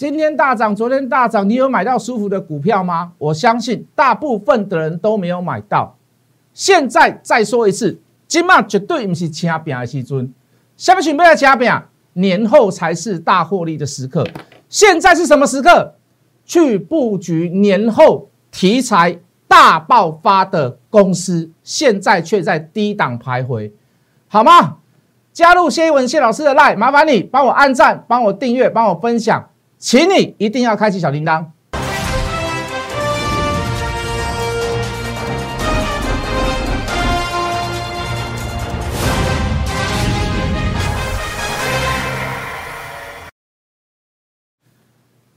今天大涨，昨天大涨，你有买到舒服的股票吗？我相信大部分的人都没有买到。现在再说一次，今嘛绝对不是掐饼的时阵，下面准备要掐饼，年后才是大获利的时刻。现在是什么时刻？去布局年后题材大爆发的公司，现在却在低档徘徊，好吗？加入谢一文谢老师的 line，麻烦你帮我按赞，帮我订阅，帮我分享。请你一定要开启小铃铛。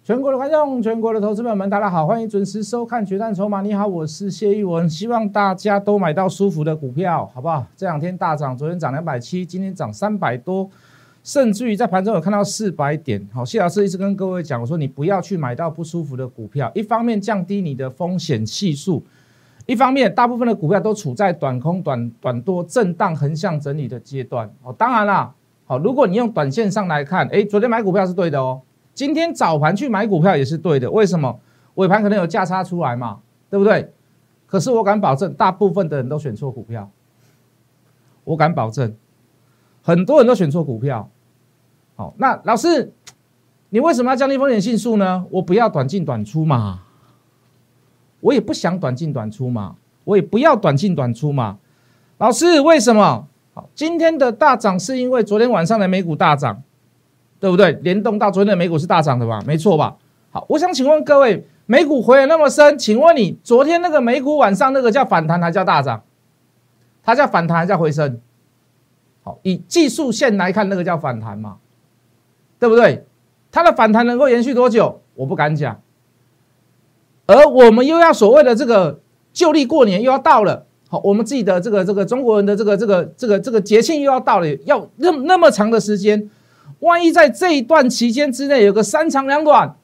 全国的观众，全国的投资朋友们，大家好，欢迎准时收看《决战筹码》。你好，我是谢玉文，希望大家都买到舒服的股票，好不好？这两天大涨，昨天涨两百七，今天涨三百多。甚至于在盘中有看到四百点，好，谢老师一直跟各位讲，我说你不要去买到不舒服的股票，一方面降低你的风险系数，一方面大部分的股票都处在短空、短短多、震荡、横向整理的阶段。哦，当然啦，好，如果你用短线上来看，诶，昨天买股票是对的哦，今天早盘去买股票也是对的，为什么？尾盘可能有价差出来嘛，对不对？可是我敢保证，大部分的人都选错股票，我敢保证，很多人都选错股票。那老师，你为什么要降低风险系数呢？我不要短进短出嘛，我也不想短进短出嘛，我也不要短进短出嘛。老师，为什么？好，今天的大涨是因为昨天晚上的美股大涨，对不对？联动到昨天的美股是大涨的吧？没错吧？好，我想请问各位，美股回了那么深，请问你昨天那个美股晚上那个叫反弹还叫大涨？它叫反弹还叫回升？好，以技术线来看，那个叫反弹嘛？对不对？它的反弹能够延续多久？我不敢讲。而我们又要所谓的这个旧历过年又要到了，好，我们自己的这个这个中国人的这个这个这个这个节庆又要到了，要那那么长的时间，万一在这一段期间之内有个三长两短，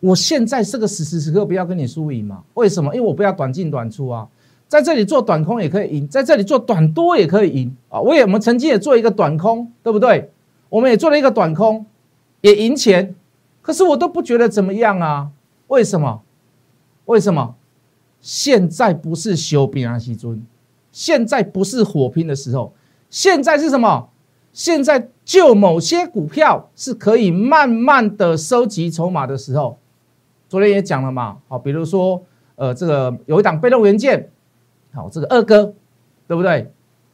我现在这个时时时刻不要跟你输赢嘛？为什么？因为我不要短进短出啊，在这里做短空也可以赢，在这里做短多也可以赢啊。我也我们曾经也做一个短空，对不对？我们也做了一个短空，也赢钱，可是我都不觉得怎么样啊？为什么？为什么？现在不是修兵啊，西尊，现在不是火拼的时候，现在是什么？现在就某些股票是可以慢慢的收集筹码的时候。昨天也讲了嘛，好，比如说，呃，这个有一档被动元件，好，这个二哥，对不对？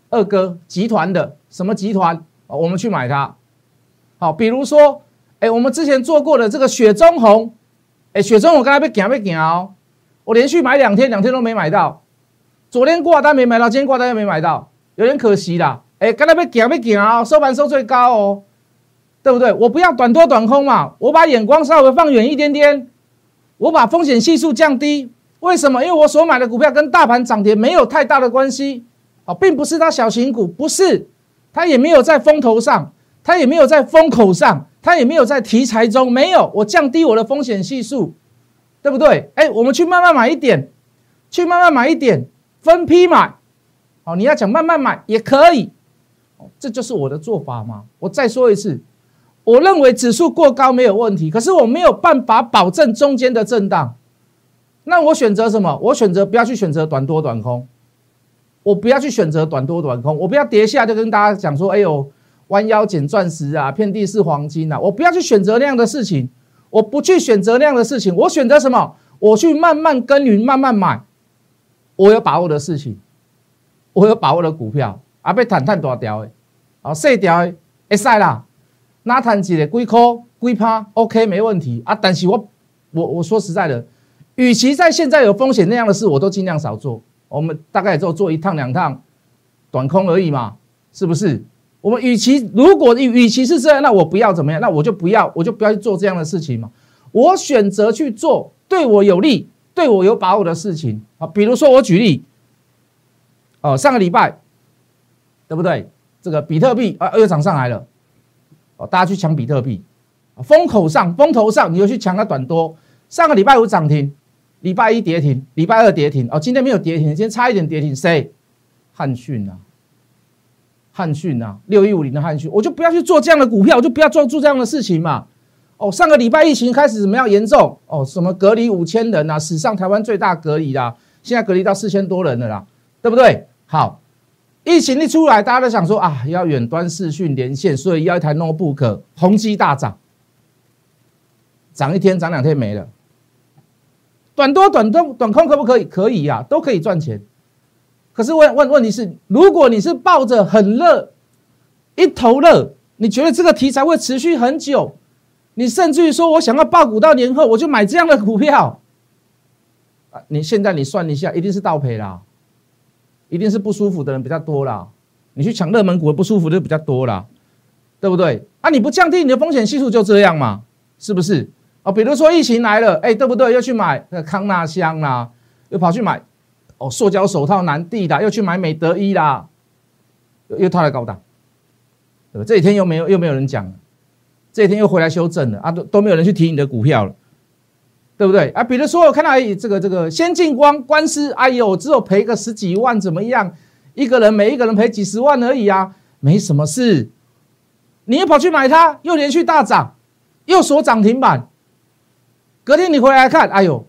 二哥集团的什么集团？我们去买它。好，比如说，哎，我们之前做过的这个雪中红，哎，雪中红刚才被夹被夹哦，我连续买两天，两天都没买到，昨天挂单没买到，今天挂单又没买到，有点可惜啦。哎，刚才被夹被夹哦，收盘收最高哦，对不对？我不要短多短空嘛，我把眼光稍微放远一点点，我把风险系数降低。为什么？因为我所买的股票跟大盘涨跌没有太大的关系，哦，并不是它小型股，不是，它也没有在风头上。它也没有在风口上，它也没有在题材中，没有。我降低我的风险系数，对不对？哎，我们去慢慢买一点，去慢慢买一点，分批买。好，你要讲慢慢买也可以，这就是我的做法嘛。我再说一次，我认为指数过高没有问题，可是我没有办法保证中间的震荡。那我选择什么？我选择不要去选择短多短空，我不要去选择短多短空，我不要跌下就跟大家讲说，哎呦。弯腰捡钻石啊，遍地是黄金啊！我不要去选择那样的事情，我不去选择那样的事情，我选择什么？我去慢慢耕耘，慢慢买。我有把握的事情，我有把握的股票，啊，被谈探大条的，啊，细条的，会使啦。那谈几个龟壳、龟趴，OK，没问题啊。但是我，我我说实在的，与其在现在有风险那样的事，我都尽量少做。我们大概也就做一趟两趟短空而已嘛，是不是？我们与其如果与其是这样，那我不要怎么样？那我就不要，我就不要去做这样的事情嘛。我选择去做对我有利、对我有把握的事情啊。比如说，我举例，哦，上个礼拜，对不对？这个比特币啊又涨上来了，哦，大家去抢比特币，风口上、风头上，你又去抢个短多。上个礼拜五涨停，礼拜一跌停，礼拜二跌停，哦，今天没有跌停，今天差一点跌停，谁？汉逊啊。汉讯啊，六一五零的汉讯，我就不要去做这样的股票，我就不要做做这样的事情嘛。哦，上个礼拜疫情开始怎么样严重？哦，什么隔离五千人啊，史上台湾最大隔离啦，现在隔离到四千多人了啦，对不对？好，疫情一出来，大家都想说啊，要远端视讯连线，所以要一台 notebook，宏基大涨，涨一天涨两天没了。短多短多短空可不可以？可以呀，都可以赚钱。可是问问问题是，如果你是抱着很热，一头热，你觉得这个题材会持续很久？你甚至于说我想要爆股到年后，我就买这样的股票啊！你现在你算一下，一定是倒赔啦，一定是不舒服的人比较多啦。你去抢热门股，不舒服的比较多啦，对不对？啊，你不降低你的风险系数就这样嘛？是不是？哦，比如说疫情来了，哎，对不对？又去买那康纳香啦，又跑去买哦，塑胶手套南帝的，又去买美德一啦，又又套了高档，对吧？这几天又没有又没有人讲。这几天又回来修正了啊，都都没有人去提你的股票了，对不对啊？比如说我看到哎，这个这个先进光官司，哎呦，只有赔个十几万，怎么样？一个人每一个人赔几十万而已啊，没什么事。你又跑去买它，又连续大涨，又锁涨停板。隔天你回来看，哎呦，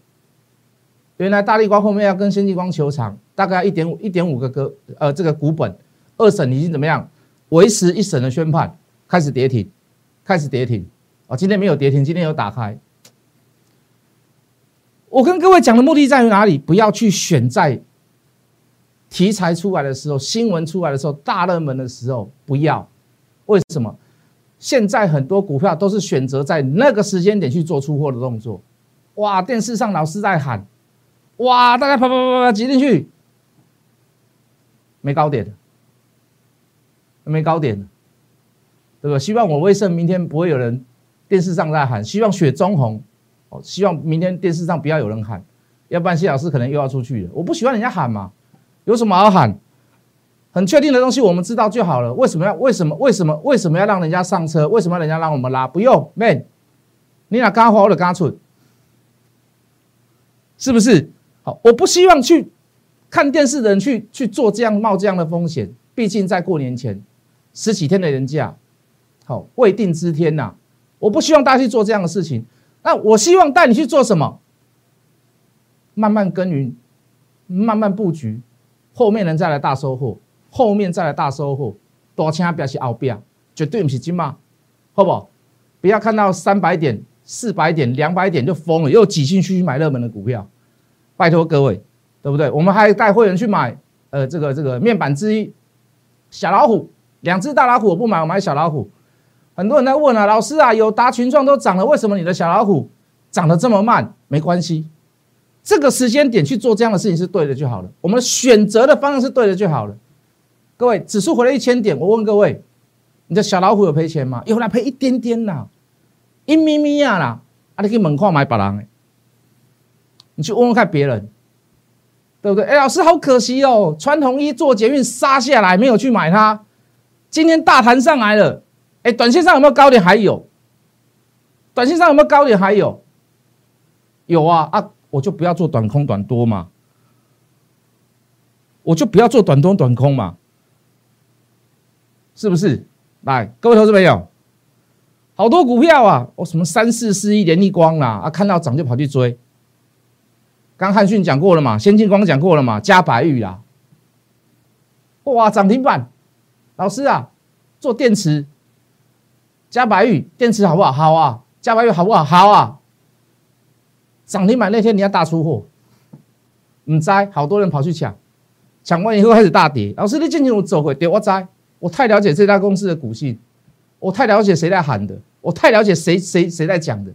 原来大力光后面要跟先进光球场大概一点五一点五个个呃这个股本，二审已经怎么样？维持一审的宣判，开始跌停。开始跌停啊！今天没有跌停，今天有打开。我跟各位讲的目的在于哪里？不要去选在题材出来的时候、新闻出来的时候、大热门的时候，不要。为什么？现在很多股票都是选择在那个时间点去做出货的动作。哇！电视上老师在喊，哇！大家啪啪啪啪挤进去，没高点，没高点的。对吧？希望我威盛明天不会有人电视上在喊，希望雪中红哦，希望明天电视上不要有人喊，要不然谢老师可能又要出去了。我不喜欢人家喊嘛，有什么好喊？很确定的东西我们知道就好了。为什么要？为什么？为什么？为什么要让人家上车？为什么要人家让我们拉？不用，man，你俩刚花我的刚出，是不是？好，我不希望去看电视的人去去做这样冒这样的风险，毕竟在过年前十几天的人假。好，未定之天呐！我不希望大家去做这样的事情。那我希望带你去做什么？慢慢耕耘，慢慢布局，后面人再来大收获，后面再来大收获。多钱表示后边，绝对不是金嘛，好不好？不要看到三百点、四百点、两百点就疯了，又挤进去去买热门的股票。拜托各位，对不对？我们还带会员去买，呃，这个这个面板之一小老虎，两只大老虎我不买，我买小老虎。很多人在问啊，老师啊，有达群创都涨了，为什么你的小老虎涨得这么慢？没关系，这个时间点去做这样的事情是对的就好了。我们选择的方向是对的就好了。各位，指数回了一千点，我问各位，你的小老虎有赔钱吗？有啦，赔一点点啦，一咪咪呀啦，啊，你可以猛矿买别人，你去问问看别人，对不对？哎，老师好可惜哦，穿红衣做捷运杀下来，没有去买它，今天大盘上来了。哎，短线上有没有高点？还有，短线上有没有高点？还有，有啊啊！我就不要做短空短多嘛，我就不要做短多短空嘛，是不是？来，各位投资朋友，好多股票啊，我什么三四四一联利光啦啊，看到涨就跑去追。刚汉讯讲过了嘛，先进光讲过了嘛，加白玉啦，哇，涨停板！老师啊，做电池。加白玉电池好不好？好啊！加白玉好不好？好啊！涨停板那天你要大出货，唔栽，好多人跑去抢，抢完以后开始大跌。老师，你进去我走回跌，我栽，我太了解这家公司的股性，我太了解谁在喊的，我太了解谁谁谁在讲的，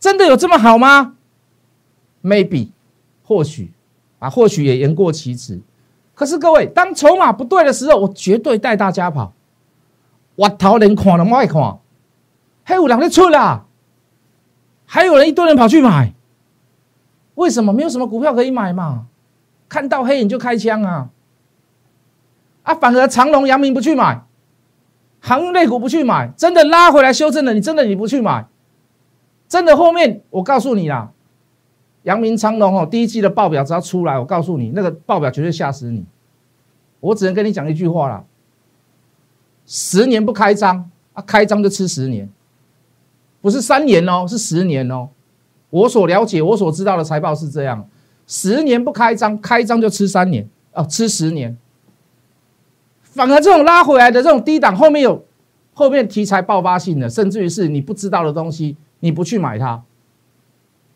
真的有这么好吗？Maybe，或许啊，或许也言过其实。可是各位，当筹码不对的时候，我绝对带大家跑，我头连看都不爱看。还有两在出啦，还有人一堆人跑去买，为什么？没有什么股票可以买嘛？看到黑影就开枪啊！啊，反而长隆、阳明不去买，航运类股不去买，真的拉回来修正了，你真的你不去买，真的后面我告诉你啦，阳明、昌隆哦，第一季的报表只要出来，我告诉你，那个报表绝对吓死你。我只能跟你讲一句话啦：十年不开张啊，开张就吃十年。不是三年哦，是十年哦。我所了解、我所知道的财报是这样：十年不开张，开张就吃三年哦，吃十年。反而这种拉回来的这种低档，后面有后面题材爆发性的，甚至于是你不知道的东西，你不去买它，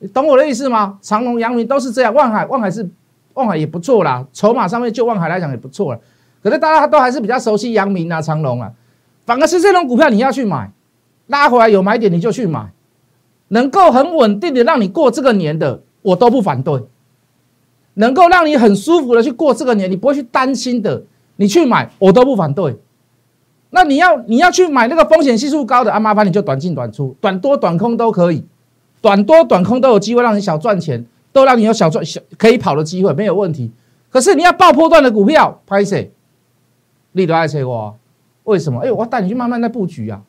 你懂我的意思吗？长隆、阳明都是这样，万海、万海是万海也不错啦，筹码上面就万海来讲也不错了。可是大家都还是比较熟悉阳明啊、长隆啊，反而是这种股票你要去买，拉回来有买点你就去买，能够很稳定的让你过这个年的，我都不反对。能够让你很舒服的去过这个年，你不会去担心的，你去买我都不反对。那你要你要去买那个风险系数高的啊，麻烦你就短进短出，短多短空都可以，短多短空都有机会让你小赚钱，都让你有小赚小可以跑的机会，没有问题。可是你要爆破段的股票，拍谁？你都爱催我，为什么？哎，我带你去慢慢在布局啊。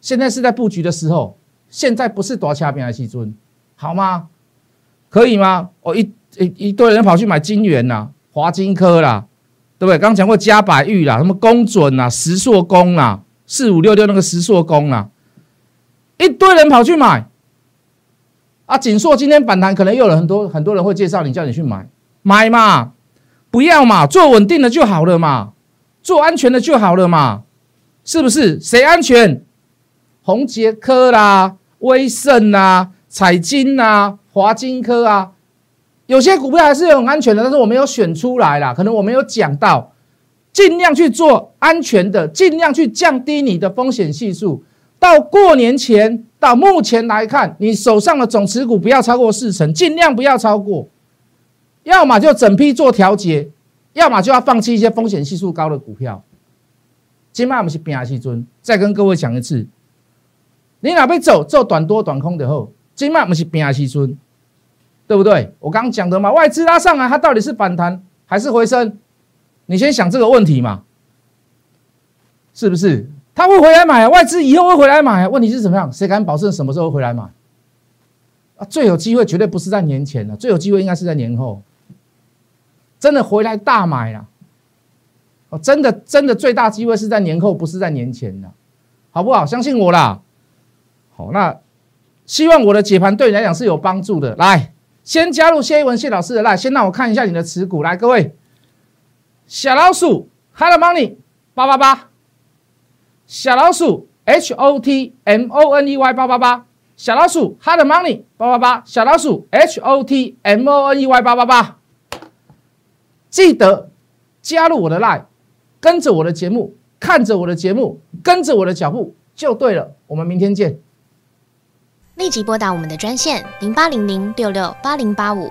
现在是在布局的时候，现在不是多掐边的西尊，好吗？可以吗？我一一一堆人跑去买金元呐，华金科啦，对不对？刚讲过嘉百玉啦，什么公准呐，石硕工啦，四五六六那个石硕工啦，一堆人跑去买。啊，锦硕今天反弹，可能又有很多很多人会介绍你，叫你去买，买嘛，不要嘛，做稳定的就好了嘛。做安全的就好了嘛，是不是？谁安全？宏杰科啦、威盛啦、彩金啦、华金科啊，有些股票还是很安全的，但是我没有选出来啦，可能我没有讲到，尽量去做安全的，尽量去降低你的风险系数。到过年前，到目前来看，你手上的总持股不要超过四成，尽量不要超过，要么就整批做调节。要么就要放弃一些风险系数高的股票。今晚我们是变压器尊，再跟各位讲一次，你哪边走做短多短空的后，今晚我们是变压器尊，对不对？我刚刚讲的嘛，外资拉上来，它到底是反弹还是回升？你先想这个问题嘛，是不是？他会回来买，外资以后会回来买，问题是怎么样？谁敢保证什么时候回来买？啊，最有机会绝对不是在年前了，最有机会应该是在年后。真的回来大买了，哦，真的真的最大机会是在年后，不是在年前的，好不好？相信我啦。好，那希望我的解盘对你来讲是有帮助的。来，先加入谢一文谢老师的来，先让我看一下你的持股。来，各位，小老鼠 Hello Money 八八八，小老鼠 H O T M O N E Y 八八八，小老鼠 Hello Money 八八八，小老鼠 H O T M O N E Y 八八八。记得加入我的 line，跟着我的节目，看着我的节目，跟着我的脚步就对了。我们明天见。立即拨打我们的专线零八零零六六八零八五